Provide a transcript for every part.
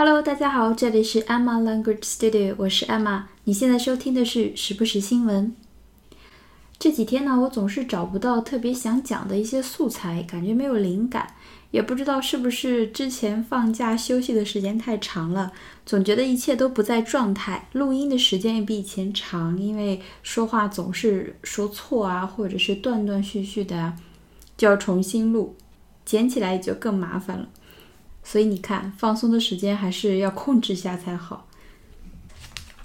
Hello，大家好，这里是 Emma Language Studio，我是 Emma。你现在收听的是时不时新闻。这几天呢，我总是找不到特别想讲的一些素材，感觉没有灵感，也不知道是不是之前放假休息的时间太长了，总觉得一切都不在状态，录音的时间也比以前长，因为说话总是说错啊，或者是断断续续的，就要重新录，剪起来也就更麻烦了。所以你看，放松的时间还是要控制下才好。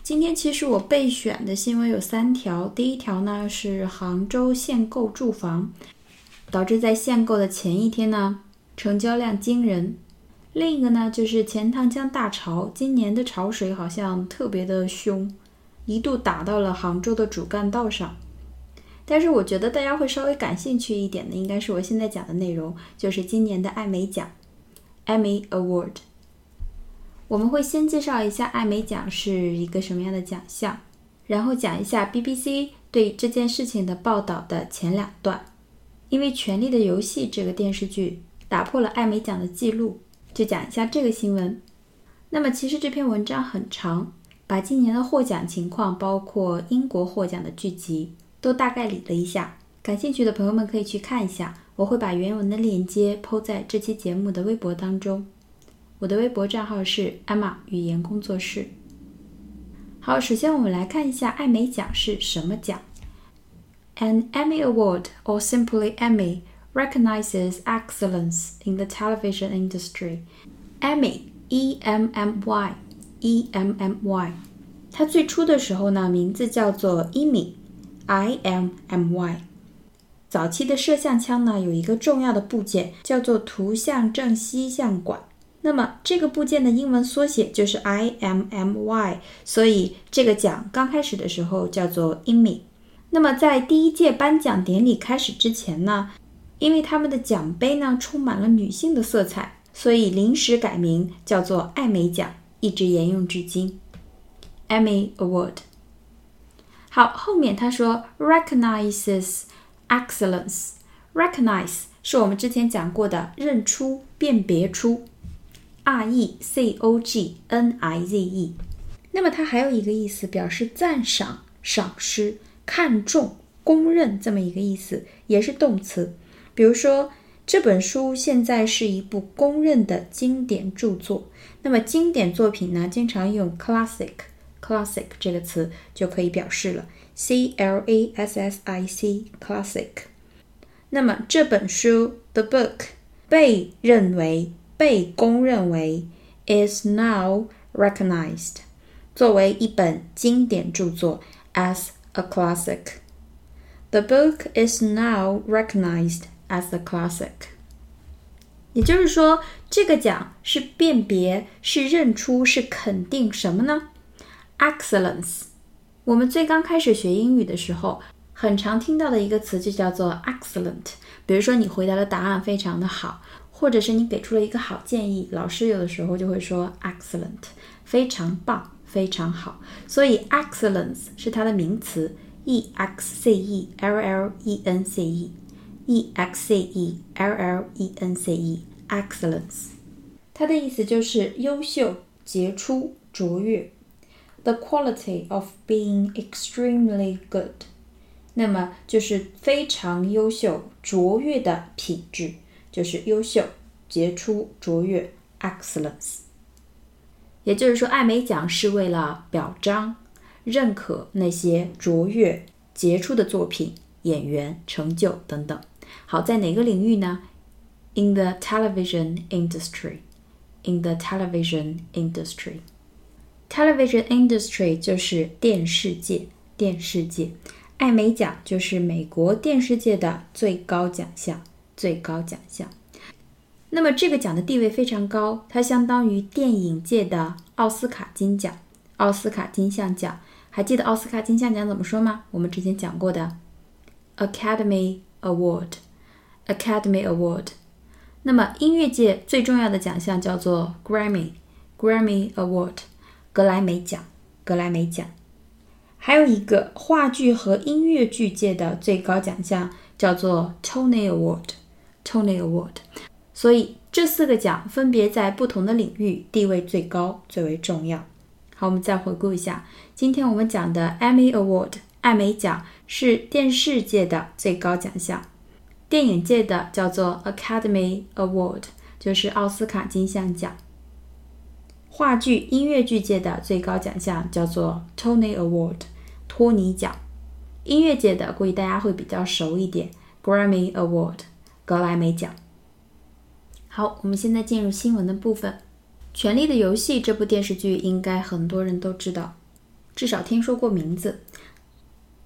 今天其实我备选的新闻有三条，第一条呢是杭州限购住房，导致在限购的前一天呢成交量惊人；另一个呢就是钱塘江大潮，今年的潮水好像特别的凶，一度打到了杭州的主干道上。但是我觉得大家会稍微感兴趣一点的，应该是我现在讲的内容，就是今年的艾美奖 （Emmy Award）。我们会先介绍一下艾美奖是一个什么样的奖项，然后讲一下 BBC 对这件事情的报道的前两段。因为《权力的游戏》这个电视剧打破了艾美奖的记录，就讲一下这个新闻。那么其实这篇文章很长，把今年的获奖情况，包括英国获奖的剧集，都大概理了一下。感兴趣的朋友们可以去看一下，我会把原文的链接抛在这期节目的微博当中。我的微博账号是艾玛语言工作室。好，首先我们来看一下艾美奖是什么奖。An Emmy Award, or simply Emmy, recognizes excellence in the television industry. Emmy, E-M-M-Y, E-M-M-Y。它最初的时候呢，名字叫做 Emmy，I-M-M-Y。早期的摄像枪呢，有一个重要的部件叫做图像正吸像管。那么这个部件的英文缩写就是 IMMY，所以这个奖刚开始的时候叫做 IMI。那么在第一届颁奖典礼开始之前呢，因为他们的奖杯呢充满了女性的色彩，所以临时改名叫做艾美奖，一直沿用至今。Emmy Award。好，后面他说 recognizes excellence。recognize 是我们之前讲过的认出、辨别出。R E C O G N I Z E，那么它还有一个意思，表示赞赏、赏识、看重、公认这么一个意思，也是动词。比如说，这本书现在是一部公认的经典著作。那么经典作品呢，经常用 classic，classic 这个词就可以表示了 ，C L A S S I C，classic。那么这本书，the book，被认为。被公认为 is now recognized 作为一本经典着作 as a classic. The book is now recognized as a classic. 也就是说，这个奖是辨别、是认出、是肯定什么呢？Excellence。 我们最刚开始学英语的时候，很常听到的一个词就叫做 excellent。比如说，你回答的答案非常的好。或者是你给出了一个好建议，老师有的时候就会说 excellent，非常棒，非常好。所以 excellence 是它的名词，e x c e l l e n c e，e x c e l l e n c e，excellence，它的意思就是优秀、杰出、卓越 ，the quality of being extremely good，那么就是非常优秀、卓越的品质。就是优秀、杰出、卓越，excellence。也就是说，艾美奖是为了表彰、认可那些卓越、杰出的作品、演员、成就等等。好，在哪个领域呢？In the television industry. In the television industry. Television industry 就是电视界，电视界。艾美奖就是美国电视界的最高奖项。最高奖项，那么这个奖的地位非常高，它相当于电影界的奥斯卡金奖、奥斯卡金像奖。还记得奥斯卡金像奖怎么说吗？我们之前讲过的，Academy Award，Academy Award。那么音乐界最重要的奖项叫做 Grammy，Grammy Award，格莱美奖，格莱美奖。还有一个话剧和音乐剧界的最高奖项叫做 Tony Award。Tony Award，所以这四个奖分别在不同的领域地位最高、最为重要。好，我们再回顾一下，今天我们讲的 Emmy Award 艾美奖是电视界的最高奖项，电影界的叫做 Academy Award，就是奥斯卡金像奖。话剧、音乐剧界的最高奖项叫做 Tony Award，托尼奖。音乐界的估计大家会比较熟一点，Grammy Award，格莱美奖。好，我们现在进入新闻的部分。《权力的游戏》这部电视剧应该很多人都知道，至少听说过名字。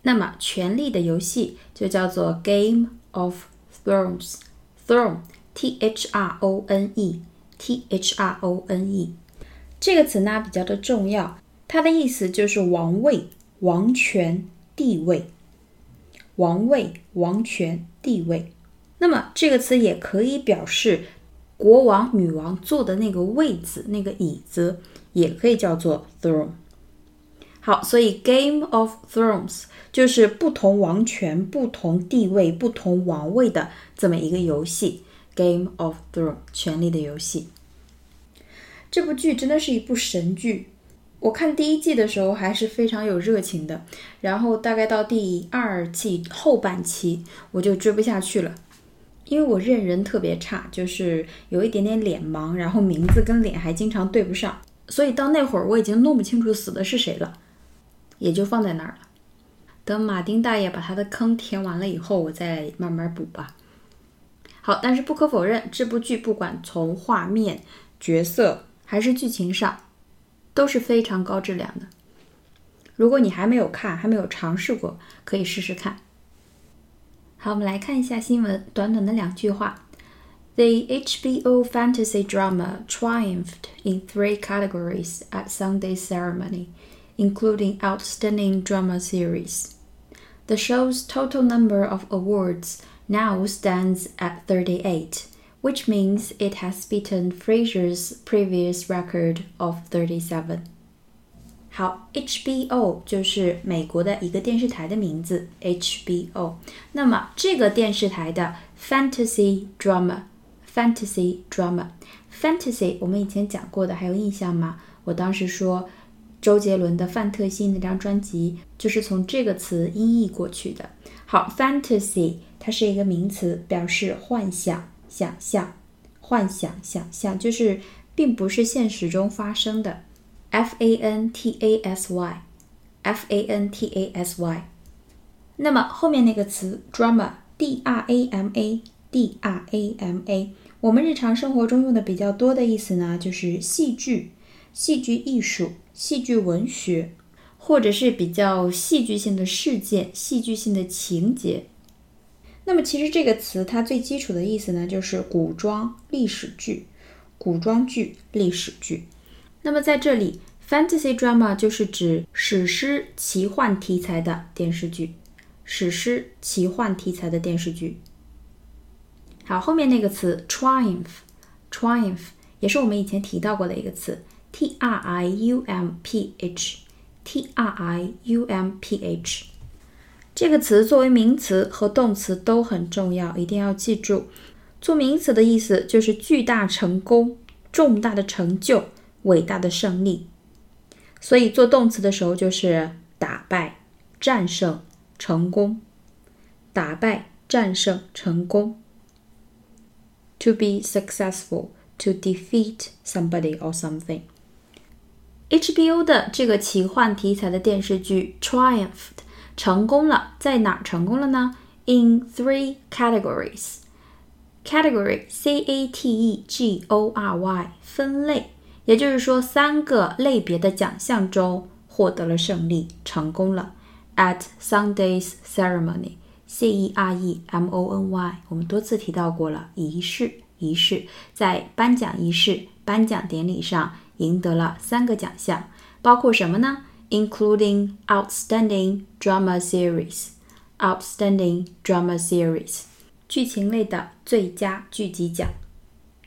那么，《权力的游戏》就叫做 Game of Thrones，Throne，T H R O N E，T H R O N E。这个词呢比较的重要，它的意思就是王位、王权、地位。王位、王权、地位。那么这个词也可以表示国王、女王坐的那个位子、那个椅子，也可以叫做 throne。好，所以 Game of Thrones 就是不同王权、不同地位、不同王位的这么一个游戏。Game of Thrones，权力的游戏。这部剧真的是一部神剧，我看第一季的时候还是非常有热情的，然后大概到第二季后半期我就追不下去了，因为我认人特别差，就是有一点点脸盲，然后名字跟脸还经常对不上，所以到那会儿我已经弄不清楚死的是谁了，也就放在那儿了。等马丁大爷把他的坑填完了以后，我再慢慢补吧。好，但是不可否认，这部剧不管从画面、角色。还是剧情上都是非常高质量的。如果你还没有看，还没有尝试过，可以试试看。好，我们来看一下新闻，短短的两句话：The HBO fantasy drama triumphed in three categories at Sunday's ceremony, including Outstanding Drama Series. The show's total number of awards now stands at 38 which means it has beaten Frasier's previous record of thirty-seven. 好，HBO 就是美国的一个电视台的名字，HBO。那么这个电视台的 fantasy drama，fantasy drama，fantasy 我们以前讲过的，还有印象吗？我当时说周杰伦的《范特西》那张专辑就是从这个词音译过去的。好，fantasy 它是一个名词，表示幻想。 想象、幻想、想象，就是并不是现实中发生的。F A N T A S Y，F A N T A S Y。那么后面那个词 drama，D R A M A，D R A M A，我们日常生活中用的比较多的意思呢，就是戏剧、戏剧艺术、戏剧文学，或者是比较戏剧性的事件、戏剧性的情节。那么其实这个词它最基础的意思呢，就是古装历史剧、古装剧、历史剧。那么在这里，fantasy drama 就是指史诗奇幻题材的电视剧，史诗奇幻题材的电视剧。好，后面那个词 triumph，triumph 也是我们以前提到过的一个词，t r i u m p h，t r i u m p h。这个词作为名词和动词都很重要，一定要记住。做名词的意思就是巨大成功、重大的成就、伟大的胜利。所以做动词的时候就是打败、战胜、成功。打败、战胜、成功。To be successful, to defeat somebody or something. HBO 的这个奇幻题材的电视剧 triumphed。成功了，在哪成功了呢？In three categories. Category, C-A-T-E-G-O-R-Y，分类，也就是说三个类别的奖项中获得了胜利，成功了。At Sunday's ceremony, C-E-R-E-M-O-N-Y，我们多次提到过了，仪式，仪式，在颁奖仪式、颁奖典礼上赢得了三个奖项，包括什么呢？including outstanding drama series, outstanding drama series，剧情类的最佳剧集奖，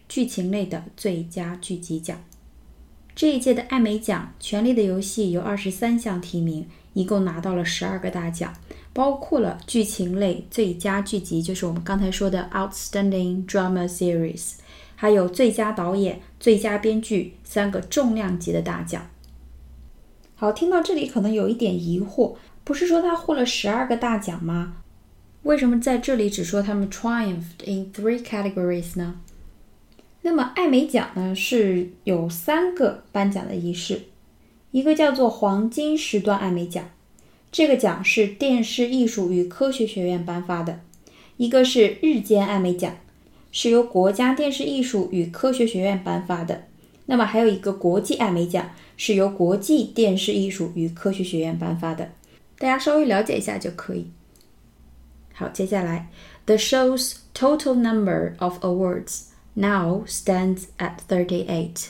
剧情类的最佳剧集奖。这一届的艾美奖《权力的游戏》有二十三项提名，一共拿到了十二个大奖，包括了剧情类最佳剧集，就是我们刚才说的 outstanding drama series，还有最佳导演、最佳编剧三个重量级的大奖。好，听到这里可能有一点疑惑，不是说他获了十二个大奖吗？为什么在这里只说他们 triumphed in three categories 呢？那么艾美奖呢是有三个颁奖的仪式，一个叫做黄金时段艾美奖，这个奖是电视艺术与科学学院颁发的；一个是日间艾美奖，是由国家电视艺术与科学学院颁发的。那么还有一个国际艾美奖，是由国际电视艺术与科学学院颁发的，大家稍微了解一下就可以。好，接下来，The show's total number of awards now stands at thirty-eight。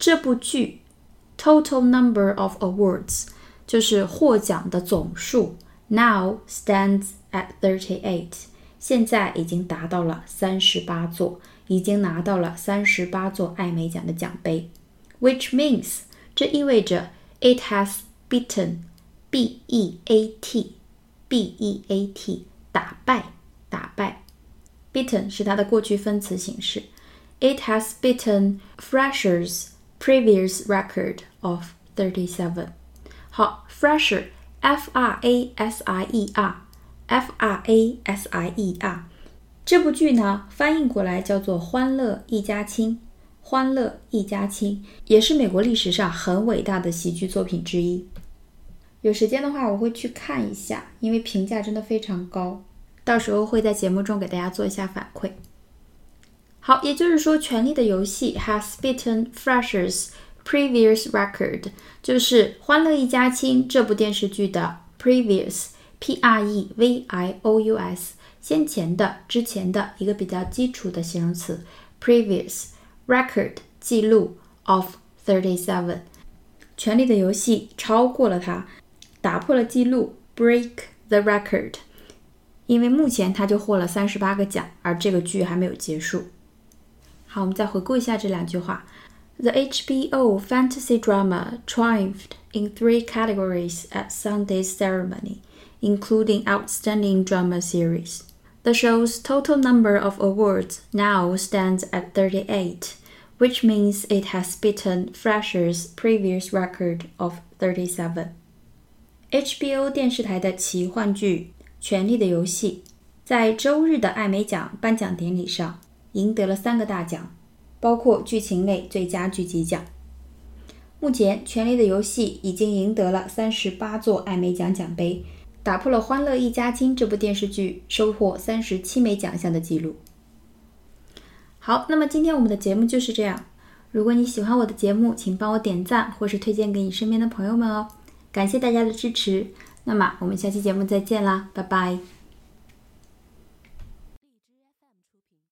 这部剧，total number of awards 就是获奖的总数，now stands at thirty-eight，现在已经达到了三十八座。已经拿到了三十八座艾美奖的奖杯，which means 这意味着 it has beaten b e a t b e a t 打败打败 beaten 是它的过去分词形式，it has beaten Frasher's previous record of thirty seven。好，Frasher f r a s i e r f r a s i e r 这部剧呢，翻译过来叫做《欢乐一家亲》，《欢乐一家亲》也是美国历史上很伟大的喜剧作品之一。有时间的话，我会去看一下，因为评价真的非常高。到时候会在节目中给大家做一下反馈。好，也就是说，《权力的游戏》has beaten Frasher's previous record，就是《欢乐一家亲》这部电视剧的 previous，p r e v i o u s。先前的、之前的一个比较基础的形容词，previous record 记录 of thirty seven，权力的游戏超过了它，打破了记录，break the record，因为目前他就获了三十八个奖，而这个剧还没有结束。好，我们再回顾一下这两句话：The HBO fantasy drama triumphed in three categories at Sunday's ceremony, including Outstanding Drama Series. The show's total number of awards now stands at 38, which means it has beaten Frasher's previous record of 37. HBO 电视台的奇幻剧《权力的游戏》在周日的艾美奖颁奖典礼上赢得了三个大奖，包括剧情类最佳剧集奖。目前，《权力的游戏》已经赢得了三十八座艾美奖奖杯。 打破了《欢乐一家亲》这部电视剧收获三十七枚奖项的记录。好，那么今天我们的节目就是这样。如果你喜欢我的节目，请帮我点赞或是推荐给你身边的朋友们哦。感谢大家的支持。那么我们下期节目再见啦，拜拜。